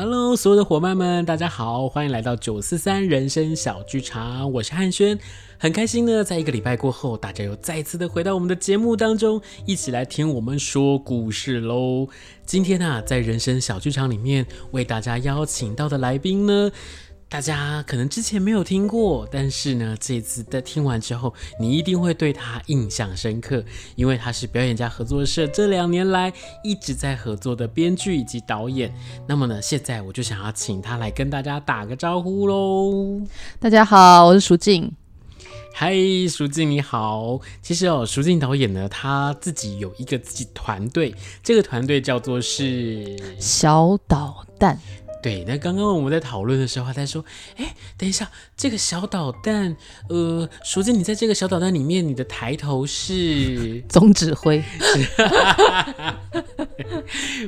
Hello，所有的伙伴们，大家好，欢迎来到九四三人生小剧场，我是汉轩，很开心呢，在一个礼拜过后，大家又再次的回到我们的节目当中，一起来听我们说故事喽。今天啊，在人生小剧场里面为大家邀请到的来宾呢。大家可能之前没有听过，但是呢，这次在听完之后，你一定会对他印象深刻，因为他是表演家合作社这两年来一直在合作的编剧以及导演。那么呢，现在我就想要请他来跟大家打个招呼喽。大家好，我是舒静。嗨，舒静你好。其实哦，舒静导演呢，他自己有一个自己团队，这个团队叫做是小导弹。对，那刚刚我们在讨论的时候，他在说，哎，等一下，这个小导弹，呃，淑静，你在这个小导弹里面，你的抬头是 总指挥。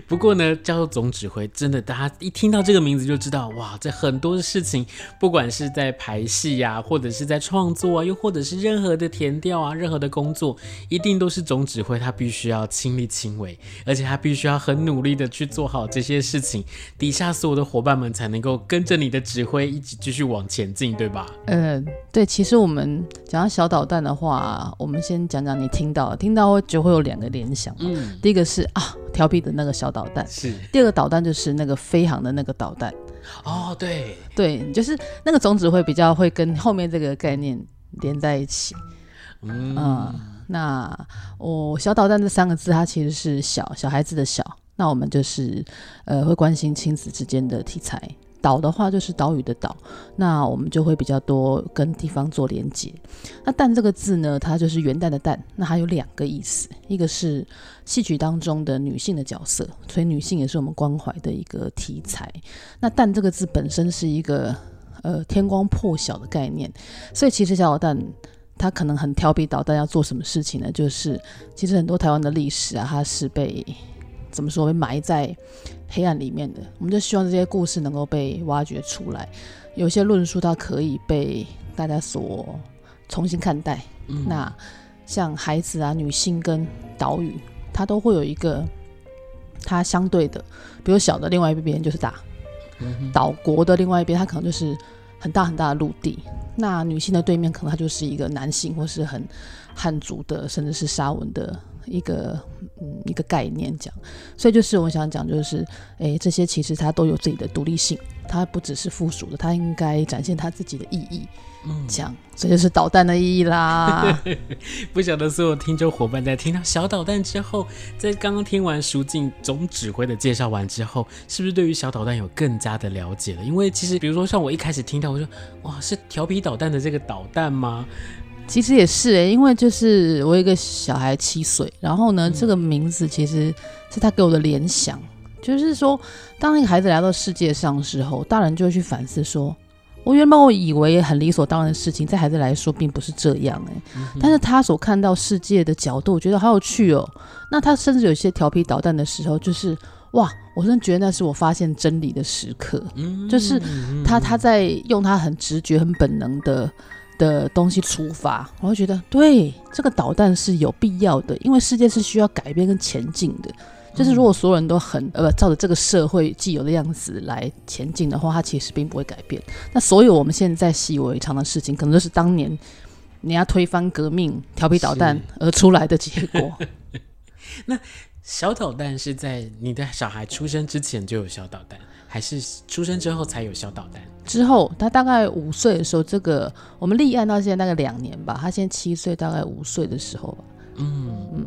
不过呢，叫做总指挥，真的，大家一听到这个名字就知道，哇，这很多的事情，不管是在排戏呀、啊，或者是在创作啊，又或者是任何的填调啊，任何的工作，一定都是总指挥，他必须要亲力亲为，而且他必须要很努力的去做好这些事情，底下所有的。伙伴们才能够跟着你的指挥一起继续往前进，对吧？嗯、呃，对。其实我们讲到小导弹的话，我们先讲讲你听到，听到就会有两个联想。嗯，第一个是啊，调皮的那个小导弹。是。第二个导弹就是那个飞航的那个导弹。哦，对对，就是那个总指挥比较会跟后面这个概念连在一起。嗯，呃、那我、哦、小导弹这三个字，它其实是小小孩子的小。那我们就是，呃，会关心亲子之间的题材。岛的话就是岛屿的岛，那我们就会比较多跟地方做连接。那蛋这个字呢，它就是元旦的旦，那它有两个意思，一个是戏曲当中的女性的角色，所以女性也是我们关怀的一个题材。那蛋这个字本身是一个呃天光破晓的概念，所以其实小蛋它可能很调皮捣蛋，要做什么事情呢？就是其实很多台湾的历史啊，它是被怎么说被埋在黑暗里面的，我们就希望这些故事能够被挖掘出来。有些论述它可以被大家所重新看待。嗯、那像孩子啊、女性跟岛屿，它都会有一个它相对的，比如小的另外一边就是大，嗯、岛国的另外一边它可能就是很大很大的陆地。那女性的对面可能它就是一个男性或是很汉族的，甚至是沙文的。一个嗯，一个概念讲，所以就是我想讲，就是诶，这些其实它都有自己的独立性，它不只是附属的，它应该展现它自己的意义。嗯，讲这就是导弹的意义啦。不晓得所有听众伙伴在听到小导弹之后，在刚刚听完熟静总指挥的介绍完之后，是不是对于小导弹有更加的了解了？因为其实比如说像我一开始听到，我说哇，是调皮捣蛋的这个导弹吗？其实也是诶、欸，因为就是我有一个小孩七岁，然后呢，这个名字其实是他给我的联想，就是说，当那个孩子来到世界上的时候，大人就会去反思说，我原本我以为很理所当然的事情，在孩子来说并不是这样哎、欸。但是他所看到世界的角度，我觉得好有趣哦。那他甚至有些调皮捣蛋的时候，就是哇，我真的觉得那是我发现真理的时刻，就是他他在用他很直觉、很本能的。的东西出发，我会觉得对这个导弹是有必要的，因为世界是需要改变跟前进的。就是如果所有人都很呃照着这个社会既有的样子来前进的话，它其实并不会改变。那所有我们现在习以为常的事情，可能都是当年你要推翻革命、调皮捣蛋而出来的结果。那小导弹是在你的小孩出生之前就有小导弹？还是出生之后才有小导弹？之后，他大概五岁的时候，这个我们立案到现在大概两年吧。他现在七岁，大概五岁的时候吧。嗯嗯。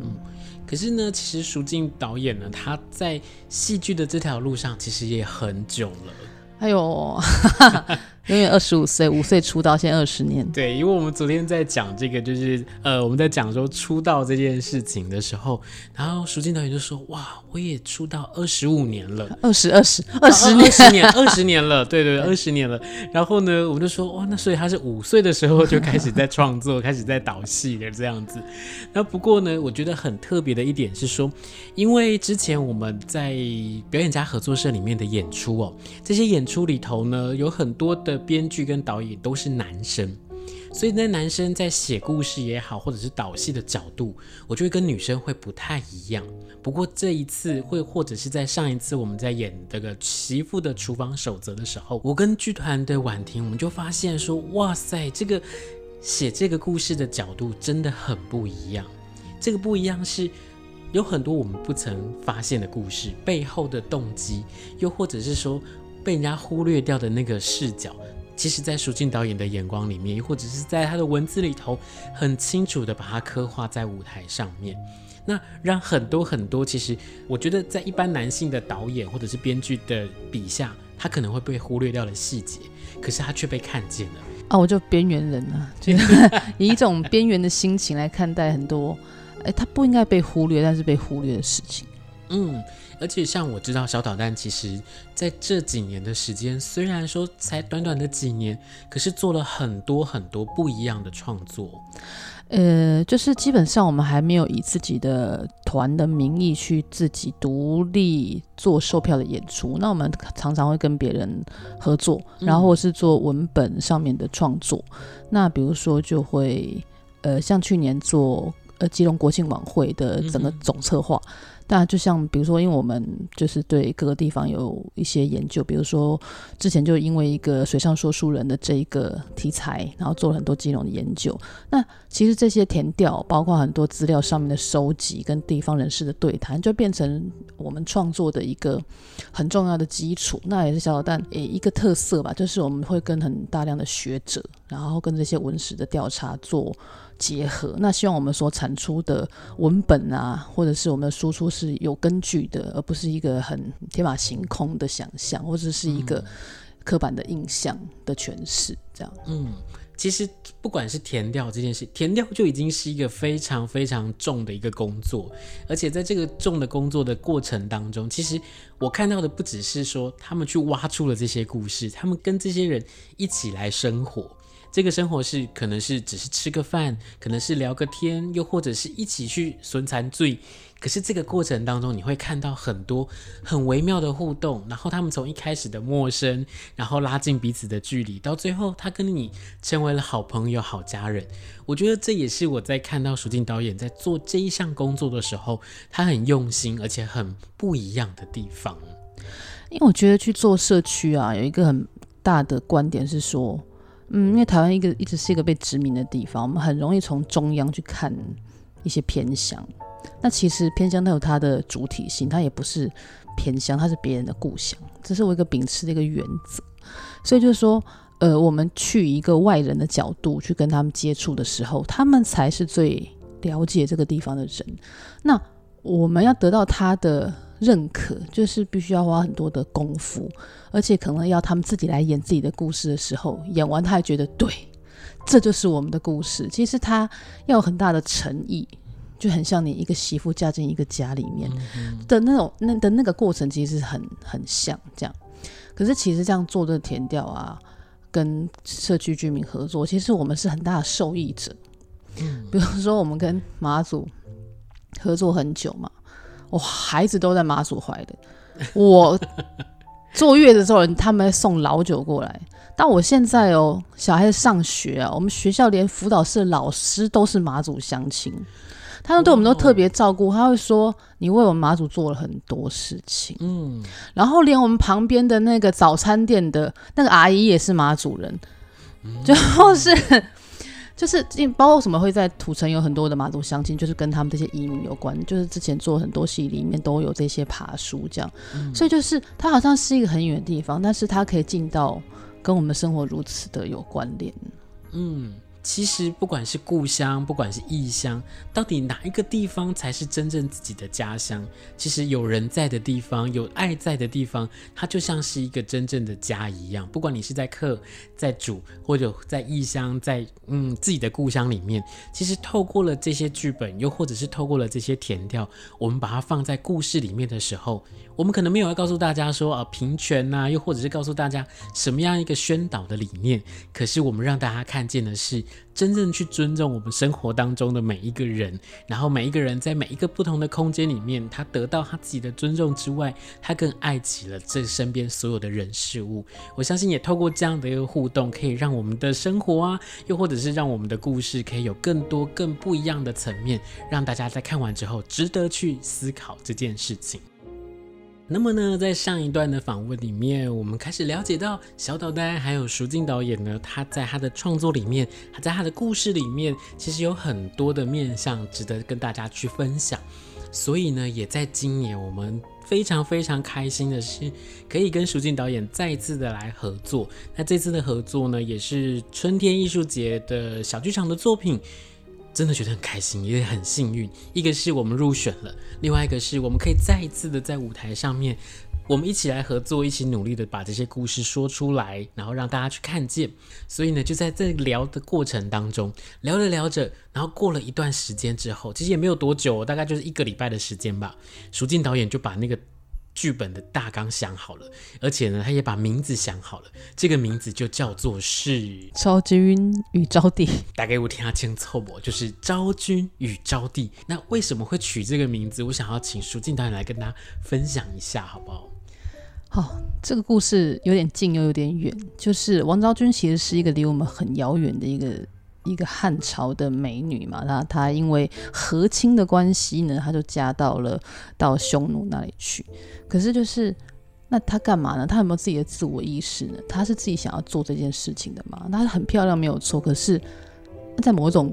可是呢，其实舒静导演呢，他在戏剧的这条路上其实也很久了。哎呦。因为二十五岁，五岁出道，现在二十年。对，因为我们昨天在讲这个，就是呃，我们在讲说出道这件事情的时候，然后淑静导演就说：“哇，我也出道二十五年了，二十二十二十年，二十年，二十年了，对对，二十年了。”然后呢，我就说：“哇，那所以他是五岁的时候就开始在创作，开始在导戏的这样子。”那不过呢，我觉得很特别的一点是说，因为之前我们在表演家合作社里面的演出哦，这些演出里头呢，有很多的。编剧跟导演都是男生，所以那男生在写故事也好，或者是导戏的角度，我觉得跟女生会不太一样。不过这一次会，或者是在上一次我们在演这个媳妇的厨房守则的时候，我跟剧团的婉婷，我们就发现说，哇塞，这个写这个故事的角度真的很不一样。这个不一样是有很多我们不曾发现的故事背后的动机，又或者是说被人家忽略掉的那个视角。其实，在舒静导演的眼光里面，或者是在他的文字里头，很清楚的把它刻画在舞台上面。那让很多很多，其实我觉得，在一般男性的导演或者是编剧的笔下，他可能会被忽略掉的细节，可是他却被看见了。啊，我就边缘人啊，就 以一种边缘的心情来看待很多，哎，他不应该被忽略，但是被忽略的事情。嗯。而且像我知道小导弹，其实在这几年的时间，虽然说才短短的几年，可是做了很多很多不一样的创作。呃，就是基本上我们还没有以自己的团的名义去自己独立做售票的演出，那我们常常会跟别人合作，然后是做文本上面的创作。嗯、那比如说就会呃，像去年做呃基隆国庆晚会的整个总策划。嗯那就像比如说，因为我们就是对各个地方有一些研究，比如说之前就因为一个水上说书人的这一个题材，然后做了很多金融的研究。那其实这些填调，包括很多资料上面的收集，跟地方人士的对谈，就变成我们创作的一个很重要的基础。那也是小导弹诶一个特色吧，就是我们会跟很大量的学者，然后跟这些文史的调查做。结合，那希望我们所产出的文本啊，或者是我们的输出是有根据的，而不是一个很天马行空的想象，或者是一个刻板的印象的诠释。这样，嗯，其实不管是填调这件事，填调就已经是一个非常非常重的一个工作，而且在这个重的工作的过程当中，其实我看到的不只是说他们去挖出了这些故事，他们跟这些人一起来生活。这个生活是可能是只是吃个饭，可能是聊个天，又或者是一起去损残罪。可是这个过程当中，你会看到很多很微妙的互动，然后他们从一开始的陌生，然后拉近彼此的距离，到最后他跟你成为了好朋友、好家人。我觉得这也是我在看到淑静导演在做这一项工作的时候，他很用心而且很不一样的地方。因为我觉得去做社区啊，有一个很大的观点是说。嗯，因为台湾一个一直是一个被殖民的地方，我们很容易从中央去看一些偏乡。那其实偏乡它有它的主体性，它也不是偏乡，它是别人的故乡。这是我一个秉持的一个原则。所以就是说，呃，我们去一个外人的角度去跟他们接触的时候，他们才是最了解这个地方的人。那我们要得到他的。认可就是必须要花很多的功夫，而且可能要他们自己来演自己的故事的时候，演完他还觉得对，这就是我们的故事。其实他要有很大的诚意，就很像你一个媳妇嫁进一个家里面的那种那的那个过程，其实很很像这样。可是其实这样做的田调啊，跟社区居民合作，其实我们是很大的受益者。比如说我们跟马祖合作很久嘛。我孩子都在妈祖怀的，我 坐月子的时候，他们送老酒过来。但我现在哦，小孩子上学啊，我们学校连辅导室老师都是马祖乡亲，他们对我们都特别照顾。他会说：“你为我们马祖做了很多事情。”嗯，然后连我们旁边的那个早餐店的那个阿姨也是马祖人，就是。就是包括什么会在土城有很多的马祖乡亲，就是跟他们这些移民有关。就是之前做很多戏里面都有这些爬书这样，嗯、所以就是它好像是一个很远的地方，但是它可以进到跟我们生活如此的有关联。嗯。其实不管是故乡，不管是异乡，到底哪一个地方才是真正自己的家乡？其实有人在的地方，有爱在的地方，它就像是一个真正的家一样。不管你是在客、在主，或者在异乡，在嗯自己的故乡里面，其实透过了这些剧本，又或者是透过了这些田调，我们把它放在故事里面的时候，我们可能没有要告诉大家说啊平权呐、又或者是告诉大家什么样一个宣导的理念，可是我们让大家看见的是。真正去尊重我们生活当中的每一个人，然后每一个人在每一个不同的空间里面，他得到他自己的尊重之外，他更爱起了这身边所有的人事物。我相信也透过这样的一个互动，可以让我们的生活啊，又或者是让我们的故事，可以有更多更不一样的层面，让大家在看完之后值得去思考这件事情。那么呢，在上一段的访问里面，我们开始了解到小岛丹还有淑静导演呢，他在他的创作里面，他在他的故事里面，其实有很多的面向值得跟大家去分享。所以呢，也在今年，我们非常非常开心的是，可以跟淑静导演再一次的来合作。那这次的合作呢，也是春天艺术节的小剧场的作品。真的觉得很开心，也很幸运。一个是我们入选了，另外一个是我们可以再一次的在舞台上面，我们一起来合作，一起努力的把这些故事说出来，然后让大家去看见。所以呢，就在这聊的过程当中，聊着聊着，然后过了一段时间之后，其实也没有多久，大概就是一个礼拜的时间吧。淑静导演就把那个。剧本的大纲想好了，而且呢，他也把名字想好了。这个名字就叫做是《昭君与昭帝》。大概我听他清楚不？就是《昭君与昭帝》。那为什么会取这个名字？我想要请舒静导演来跟大家分享一下，好不好？好，这个故事有点近又有点远。就是王昭君其实是一个离我们很遥远的一个。一个汉朝的美女嘛，那她因为和亲的关系呢，她就嫁到了到匈奴那里去。可是就是那她干嘛呢？她有没有自己的自我意识呢？她是自己想要做这件事情的嘛？她很漂亮没有错，可是在某种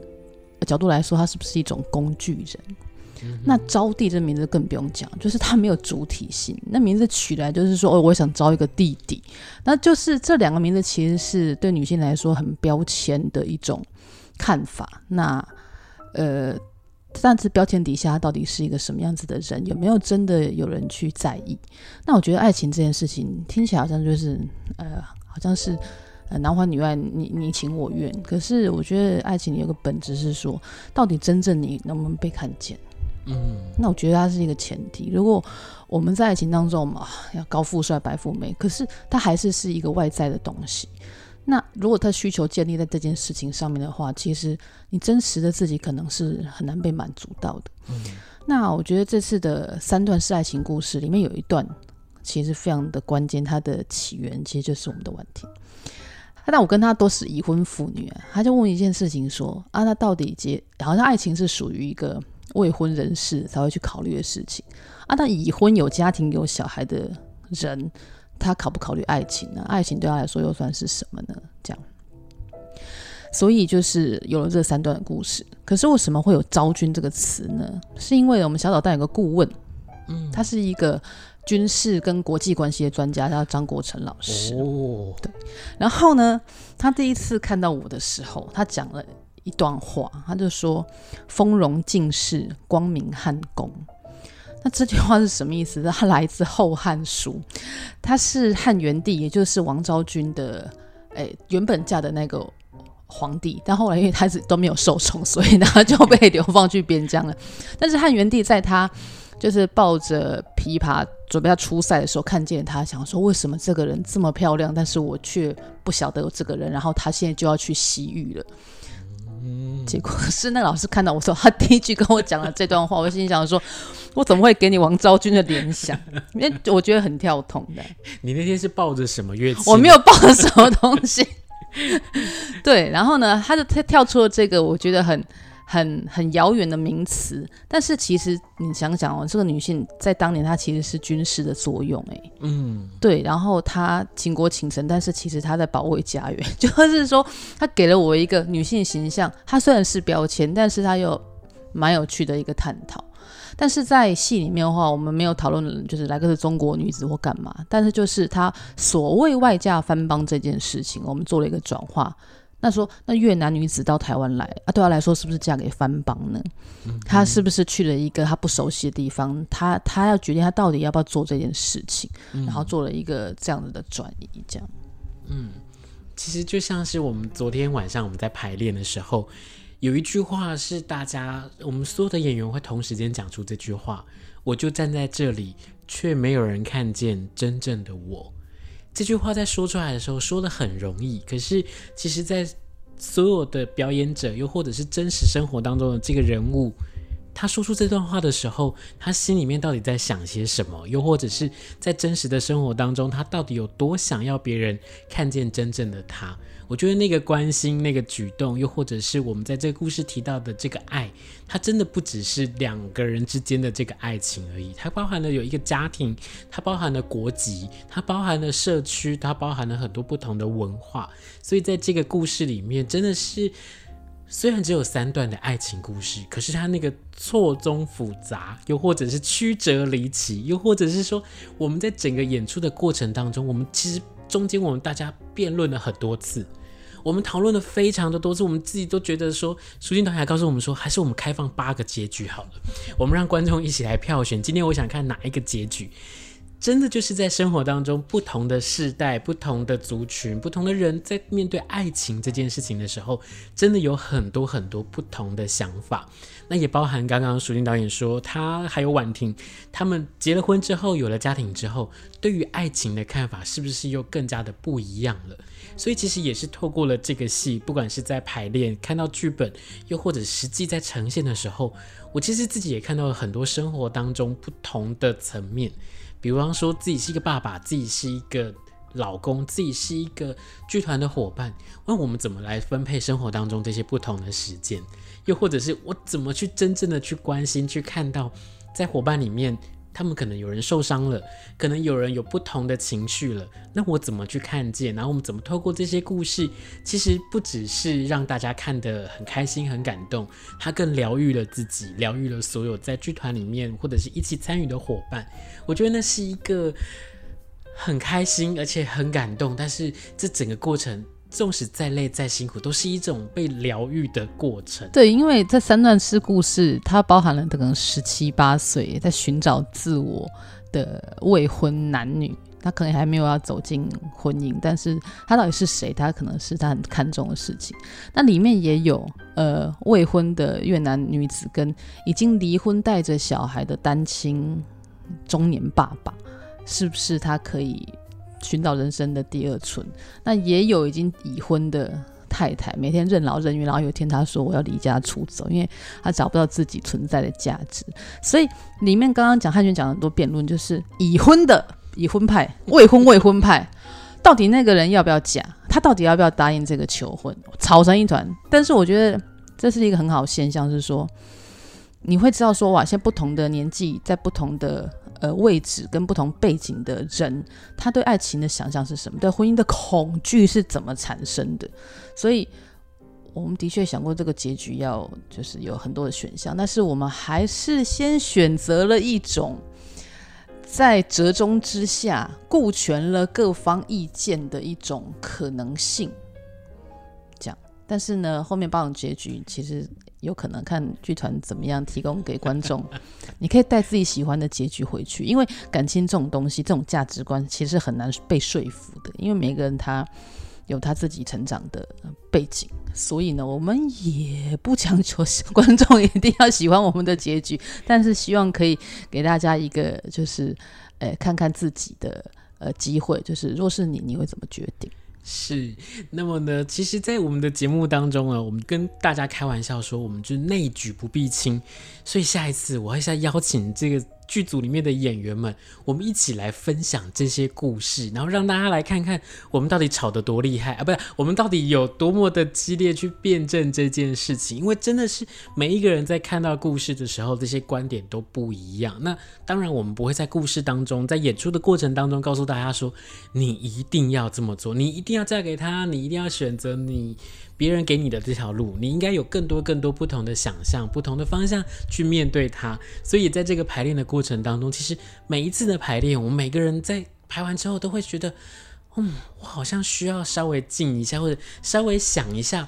角度来说，她是不是一种工具人？嗯、那招娣这名字更不用讲，就是她没有主体性。那名字取来就是说，哦，我想招一个弟弟。那就是这两个名字其实是对女性来说很标签的一种。看法，那呃，但是标签底下到底是一个什么样子的人？有没有真的有人去在意？那我觉得爱情这件事情听起来好像就是呃，好像是呃男欢女爱，你你情我愿。可是我觉得爱情有个本质是说，到底真正你能不能被看见？嗯，那我觉得它是一个前提。如果我们在爱情当中嘛，要高富帅、白富美，可是它还是是一个外在的东西。那如果他需求建立在这件事情上面的话，其实你真实的自己可能是很难被满足到的。嗯。那我觉得这次的三段式爱情故事里面有一段其实非常的关键，它的起源其实就是我们的问题。那我跟他都是已婚妇女啊，他就问一件事情说啊，那到底结好像爱情是属于一个未婚人士才会去考虑的事情啊？那已婚有家庭有小孩的人。他考不考虑爱情呢？爱情对他来说又算是什么呢？这样，所以就是有了这三段的故事。可是为什么会有“昭君”这个词呢？是因为我们小岛丹有个顾问，嗯，他是一个军事跟国际关系的专家，叫张国成老师。哦，对。然后呢，他第一次看到我的时候，他讲了一段话，他就说：“丰容尽世，光明汉宫。”那这句话是什么意思？它来自《后汉书》，他是汉元帝，也就是王昭君的，哎，原本嫁的那个皇帝，但后来因为他是都没有受宠，所以呢就被流放去边疆了。但是汉元帝在他就是抱着琵琶准备要出塞的时候，看见他，想说为什么这个人这么漂亮，但是我却不晓得有这个人，然后他现在就要去西域了。结果是那老师看到我说，他第一句跟我讲了这段话，我心里想说，我怎么会给你王昭君的联想？因为我觉得很跳痛的。你那天是抱着什么乐器？我没有抱着什么东西。对，然后呢，他就跳出了这个，我觉得很很很遥远的名词，但是其实你想想哦，这个女性在当年她其实是军事的作用，哎，嗯，对，然后她倾国倾城，但是其实她在保卫家园，就是说她给了我一个女性形象，她虽然是标签，但是她又蛮有趣的一个探讨。但是在戏里面的话，我们没有讨论就是来个是中国女子或干嘛，但是就是她所谓外嫁翻帮这件事情，我们做了一个转化。那说，那越南女子到台湾来啊，对她来说是不是嫁给番邦呢？她是不是去了一个她不熟悉的地方？她她要决定她到底要不要做这件事情，嗯、然后做了一个这样子的转移，这样。嗯，其实就像是我们昨天晚上我们在排练的时候，有一句话是大家我们所有的演员会同时间讲出这句话，我就站在这里，却没有人看见真正的我。这句话在说出来的时候说的很容易，可是其实，在所有的表演者，又或者是真实生活当中的这个人物，他说出这段话的时候，他心里面到底在想些什么？又或者是在真实的生活当中，他到底有多想要别人看见真正的他？我觉得那个关心、那个举动，又或者是我们在这个故事提到的这个爱，它真的不只是两个人之间的这个爱情而已，它包含了有一个家庭，它包含了国籍，它包含了社区，它包含了很多不同的文化。所以在这个故事里面，真的是虽然只有三段的爱情故事，可是它那个错综复杂，又或者是曲折离奇，又或者是说我们在整个演出的过程当中，我们其实中间我们大家辩论了很多次。我们讨论了非常的多次，我们自己都觉得说，舒静导演还告诉我们说，还是我们开放八个结局好了，我们让观众一起来票选。今天我想看哪一个结局？真的就是在生活当中，不同的世代、不同的族群、不同的人，在面对爱情这件事情的时候，真的有很多很多不同的想法。那也包含刚刚舒静导演说，他还有婉婷，他们结了婚之后，有了家庭之后，对于爱情的看法是不是又更加的不一样了？所以其实也是透过了这个戏，不管是在排练、看到剧本，又或者实际在呈现的时候，我其实自己也看到了很多生活当中不同的层面。比方说自己是一个爸爸，自己是一个老公，自己是一个剧团的伙伴，那我们怎么来分配生活当中这些不同的时间？又或者是我怎么去真正的去关心、去看到在伙伴里面？他们可能有人受伤了，可能有人有不同的情绪了。那我怎么去看见？然后我们怎么透过这些故事，其实不只是让大家看得很开心、很感动，他更疗愈了自己，疗愈了所有在剧团里面或者是一起参与的伙伴。我觉得那是一个很开心而且很感动，但是这整个过程。纵使再累再辛苦，都是一种被疗愈的过程。对，因为这三段式故事，它包含了可能十七八岁在寻找自我的未婚男女，他可能还没有要走进婚姻，但是他到底是谁？他可能是他很看重的事情。那里面也有呃未婚的越南女子，跟已经离婚带着小孩的单亲中年爸爸，是不是他可以？寻找人生的第二春，那也有已经已婚的太太，每天任劳任怨，然后有一天她说我要离家出走，因为她找不到自己存在的价值。所以里面刚刚讲汉轩讲很多辩论，就是已婚的 已婚派，未婚未婚派，到底那个人要不要嫁？他到底要不要答应这个求婚？吵成一团。但是我觉得这是一个很好的现象，是说你会知道说哇，现在不同的年纪，在不同的。呃，位置跟不同背景的人，他对爱情的想象是什么？对婚姻的恐惧是怎么产生的？所以，我们的确想过这个结局要就是有很多的选项，但是我们还是先选择了一种在折中之下顾全了各方意见的一种可能性。这样，但是呢，后面八种结局其实。有可能看剧团怎么样提供给观众，你可以带自己喜欢的结局回去，因为感情这种东西，这种价值观其实很难被说服的，因为每个人他有他自己成长的背景，所以呢，我们也不强求观众一定要喜欢我们的结局，但是希望可以给大家一个就是，呃，看看自己的呃机会，就是若是你，你会怎么决定？是，那么呢，其实，在我们的节目当中啊，我们跟大家开玩笑说，我们就内举不避亲，所以下一次我会再邀请这个剧组里面的演员们，我们一起来分享这些故事，然后让大家来看看我们到底吵得多厉害啊！不是，我们到底有多么的激烈去辩证这件事情？因为真的是每一个人在看到故事的时候，这些观点都不一样。那当然，我们不会在故事当中，在演出的过程当中告诉大家说，你一定要这么做，你一定要嫁给他，你一定要选择你。别人给你的这条路，你应该有更多更多不同的想象，不同的方向去面对它。所以在这个排练的过程当中，其实每一次的排练，我们每个人在排完之后都会觉得，嗯，我好像需要稍微静一下，或者稍微想一下，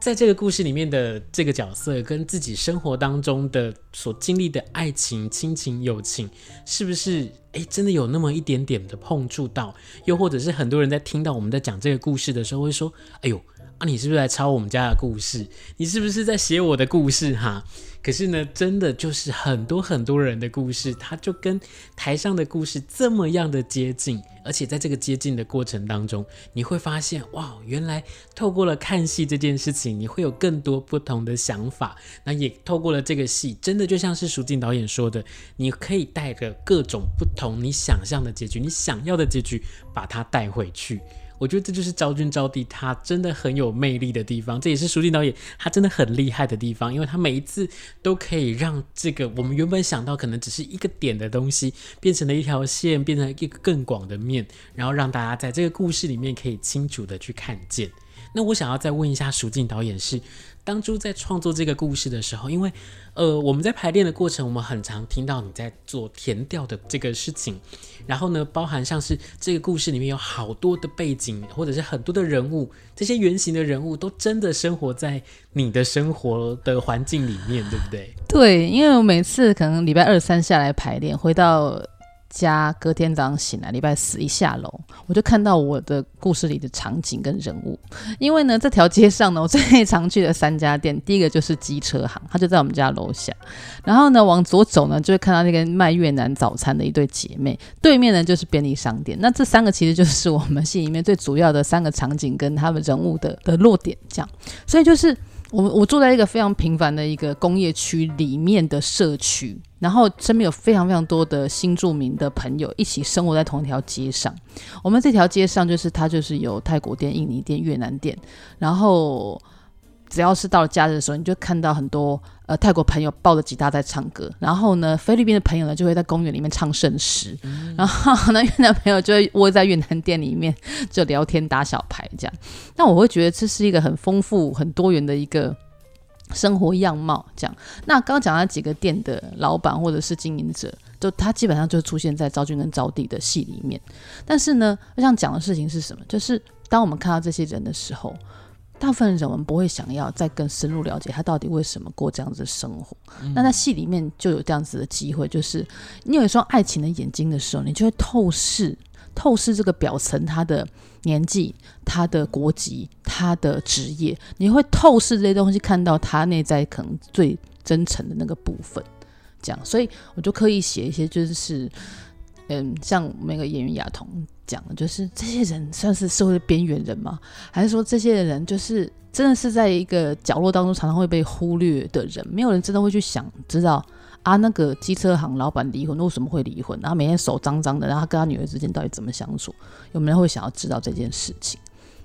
在这个故事里面的这个角色跟自己生活当中的所经历的爱情、亲情、友情，是不是诶真的有那么一点点的碰触到？又或者是很多人在听到我们在讲这个故事的时候，会说，哎呦。啊，你是不是在抄我们家的故事？你是不是在写我的故事？哈，可是呢，真的就是很多很多人的故事，它就跟台上的故事这么样的接近，而且在这个接近的过程当中，你会发现，哇，原来透过了看戏这件事情，你会有更多不同的想法。那也透过了这个戏，真的就像是淑静导演说的，你可以带着各种不同你想象的结局，你想要的结局，把它带回去。我觉得这就是昭君招娣，他真的很有魅力的地方，这也是淑静导演他真的很厉害的地方，因为他每一次都可以让这个我们原本想到可能只是一个点的东西，变成了一条线，变成一个更广的面，然后让大家在这个故事里面可以清楚的去看见。那我想要再问一下蜀静导演是。当初在创作这个故事的时候，因为，呃，我们在排练的过程，我们很常听到你在做填调的这个事情，然后呢，包含像是这个故事里面有好多的背景，或者是很多的人物，这些原型的人物都真的生活在你的生活的环境里面，对不对？对，因为我每次可能礼拜二三下来排练，回到。家隔天早上醒来，礼拜四一下楼，我就看到我的故事里的场景跟人物。因为呢，这条街上呢，我最常去的三家店，第一个就是机车行，它就在我们家楼下。然后呢，往左走呢，就会看到那个卖越南早餐的一对姐妹，对面呢就是便利商店。那这三个其实就是我们戏里面最主要的三个场景跟他们人物的的落点，这样。所以就是。我我住在一个非常平凡的一个工业区里面的社区，然后身边有非常非常多的新住民的朋友一起生活在同一条街上。我们这条街上就是它就是有泰国店、印尼店、越南店，然后。只要是到了假日的时候，你就看到很多呃泰国朋友抱着吉他在唱歌，然后呢菲律宾的朋友呢就会在公园里面唱圣诗，嗯、然后呢越南朋友就会窝在越南店里面就聊天打小牌这样。那我会觉得这是一个很丰富、很多元的一个生活样貌这样。那刚刚讲那几个店的老板或者是经营者，就他基本上就出现在昭君跟招娣的戏里面。但是呢，我想讲的事情是什么？就是当我们看到这些人的时候。大部分人我们不会想要再更深入了解他到底为什么过这样子的生活。嗯、那在戏里面就有这样子的机会，就是你有一双爱情的眼睛的时候，你就会透视透视这个表层他的年纪、他的国籍、他的职业，你会透视这些东西，看到他内在可能最真诚的那个部分。这样，所以我就刻意写一些，就是嗯，像每个演员亚彤。讲的就是这些人算是社会的边缘人吗？还是说这些人就是真的是在一个角落当中常常会被忽略的人？没有人真的会去想知道啊，那个机车行老板离婚为什么会离婚？然后每天手脏脏的，然后他跟他女儿之间到底怎么相处？有没有人会想要知道这件事情？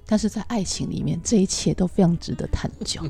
但是在爱情里面，这一切都非常值得探究。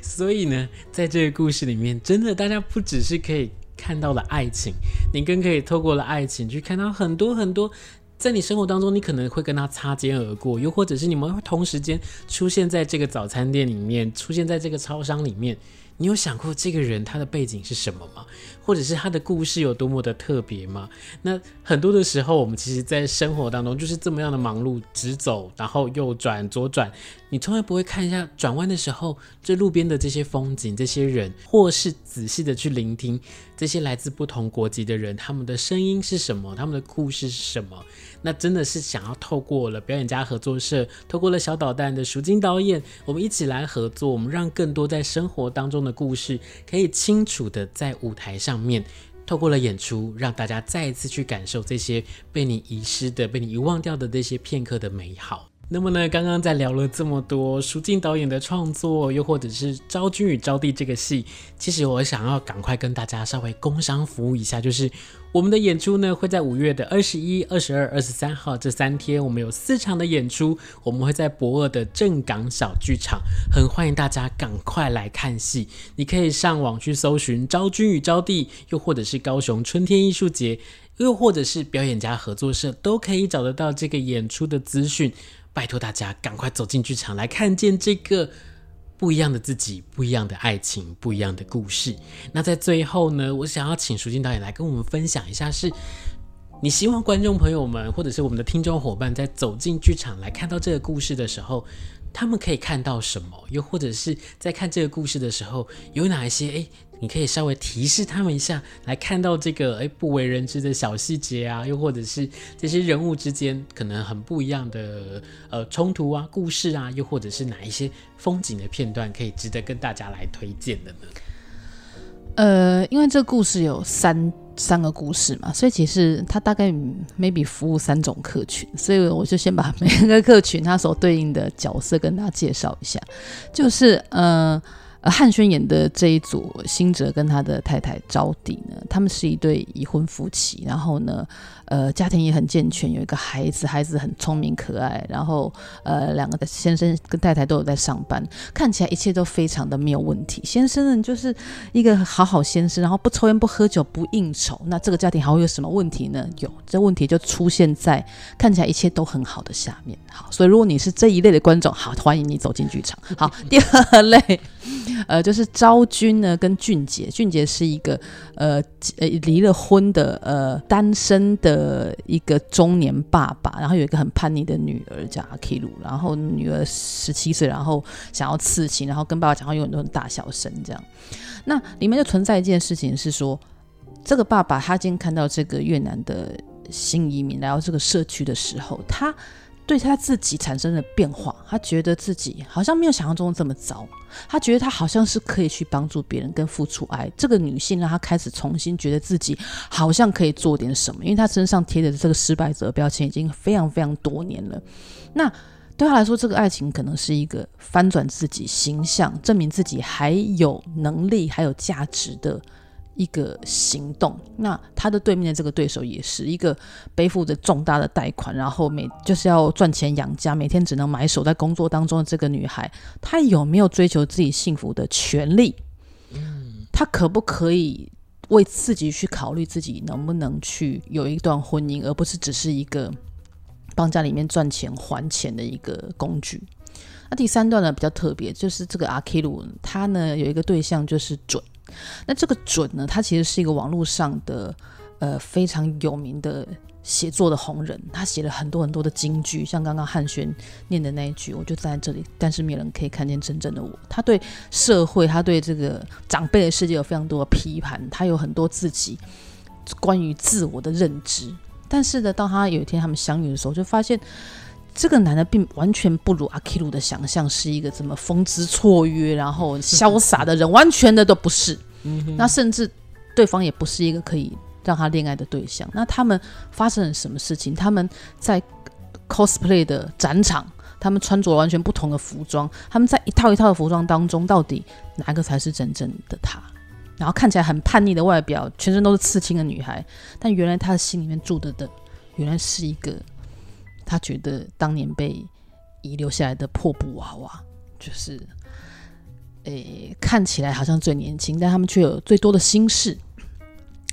所以呢，在这个故事里面，真的大家不只是可以。看到了爱情，你更可以透过了爱情去看到很多很多，在你生活当中，你可能会跟他擦肩而过，又或者是你们会同时间出现在这个早餐店里面，出现在这个超商里面。你有想过这个人他的背景是什么吗？或者是他的故事有多么的特别吗？那很多的时候，我们其实在生活当中就是这么样的忙碌，直走，然后右转，左转，你从来不会看一下转弯的时候，这路边的这些风景、这些人，或是仔细的去聆听这些来自不同国籍的人，他们的声音是什么？他们的故事是什么？那真的是想要透过了表演家合作社，透过了小导弹的赎金导演，我们一起来合作，我们让更多在生活当中的故事可以清楚的在舞台上面，透过了演出，让大家再一次去感受这些被你遗失的、被你遗忘掉的那些片刻的美好。那么呢，刚刚在聊了这么多舒静导演的创作，又或者是《昭君与招娣》这个戏，其实我想要赶快跟大家稍微工商服务一下，就是我们的演出呢会在五月的二十一、二十二、二十三号这三天，我们有四场的演出，我们会在博二的正港小剧场，很欢迎大家赶快来看戏。你可以上网去搜寻《昭君与招娣》，又或者是高雄春天艺术节，又或者是表演家合作社，都可以找得到这个演出的资讯。拜托大家赶快走进剧场来看见这个不一样的自己、不一样的爱情、不一样的故事。那在最后呢，我想要请舒静导演来跟我们分享一下，是你希望观众朋友们或者是我们的听众伙伴在走进剧场来看到这个故事的时候，他们可以看到什么？又或者是在看这个故事的时候，有哪一些诶你可以稍微提示他们一下，来看到这个诶不为人知的小细节啊，又或者是这些人物之间可能很不一样的呃冲突啊、故事啊，又或者是哪一些风景的片段可以值得跟大家来推荐的呢？呃，因为这故事有三三个故事嘛，所以其实它大概 maybe 服务三种客群，所以我就先把每个客群它所对应的角色跟大家介绍一下，就是呃。汉宣演的这一组，辛哲跟他的太太招娣呢，他们是一对已婚夫妻，然后呢，呃，家庭也很健全，有一个孩子，孩子很聪明可爱，然后呃，两个的先生跟太太都有在上班，看起来一切都非常的没有问题。先生呢，就是一个好好先生，然后不抽烟不喝酒不应酬，那这个家庭还会有什么问题呢？有，这问题就出现在看起来一切都很好的下面。好，所以如果你是这一类的观众，好，欢迎你走进剧场。好，第二类。呃，就是昭君呢，跟俊杰，俊杰是一个呃呃离了婚的呃单身的一个中年爸爸，然后有一个很叛逆的女儿叫阿 K 鲁，然后女儿十七岁，然后想要刺青，然后跟爸爸讲话有很多大小声这样。那里面就存在一件事情是说，这个爸爸他今天看到这个越南的新移民来到这个社区的时候，他。对他自己产生了变化，他觉得自己好像没有想象中这么糟，他觉得他好像是可以去帮助别人跟付出爱。这个女性让他开始重新觉得自己好像可以做点什么，因为他身上贴的这个失败者标签已经非常非常多年了。那对他来说，这个爱情可能是一个翻转自己形象、证明自己还有能力、还有价值的。一个行动，那他的对面的这个对手也是一个背负着重大的贷款，然后每就是要赚钱养家，每天只能埋首在工作当中的这个女孩，她有没有追求自己幸福的权利？她可不可以为自己去考虑自己能不能去有一段婚姻，而不是只是一个帮家里面赚钱还钱的一个工具？那第三段呢，比较特别，就是这个阿基鲁，他呢有一个对象就是准。那这个准呢，他其实是一个网络上的呃非常有名的写作的红人，他写了很多很多的金句，像刚刚汉轩念的那一句，我就站在这里，但是没有人可以看见真正的我。他对社会，他对这个长辈的世界有非常多的批判，他有很多自己关于自我的认知。但是呢，当他有一天他们相遇的时候，就发现。这个男的并完全不如阿基鲁的想象，是一个怎么风姿绰约，然后潇洒的人，完全的都不是。那甚至对方也不是一个可以让他恋爱的对象。那他们发生了什么事情？他们在 cosplay 的展场，他们穿着完全不同的服装，他们在一套一套的服装当中，到底哪个才是真正的他？然后看起来很叛逆的外表，全身都是刺青的女孩，但原来他的心里面住的的，原来是一个。他觉得当年被遗留下来的破布娃娃，就是，诶、看起来好像最年轻，但他们却有最多的心事。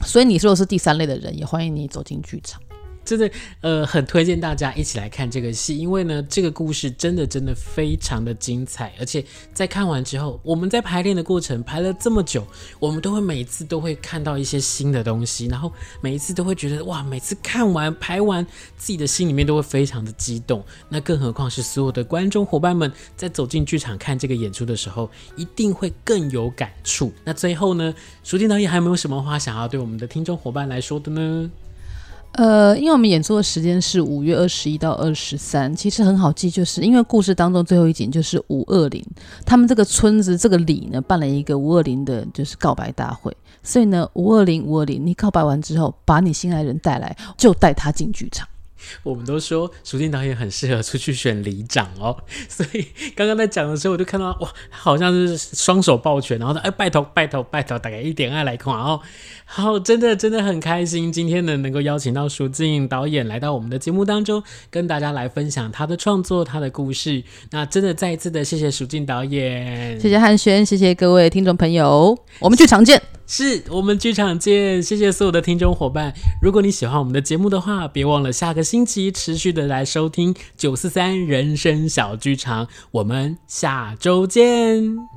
所以你说的是第三类的人，也欢迎你走进剧场。真的，呃，很推荐大家一起来看这个戏，因为呢，这个故事真的真的非常的精彩，而且在看完之后，我们在排练的过程排了这么久，我们都会每一次都会看到一些新的东西，然后每一次都会觉得哇，每次看完排完，自己的心里面都会非常的激动。那更何况是所有的观众伙伴们在走进剧场看这个演出的时候，一定会更有感触。那最后呢，舒静导演还有没有什么话想要对我们的听众伙伴来说的呢？呃，因为我们演出的时间是五月二十一到二十三，其实很好记，就是因为故事当中最后一景就是五二零，他们这个村子这个里呢办了一个五二零的，就是告白大会，所以呢五二零五二零，你告白完之后，把你心爱人带来，就带他进剧场。我们都说淑静导演很适合出去选里长哦，所以刚刚在讲的时候，我就看到哇，好像是双手抱拳，然后说哎，拜托拜托拜托，大概一点爱来看哦。好，真的真的很开心，今天呢能够邀请到淑静导演来到我们的节目当中，跟大家来分享他的创作、他的故事。那真的再一次的谢谢淑静导演，谢谢汉轩，谢谢各位听众朋友，我们剧场见。是我们剧场见，谢谢所有的听众伙伴。如果你喜欢我们的节目的话，别忘了下个星期持续的来收听九四三人生小剧场。我们下周见。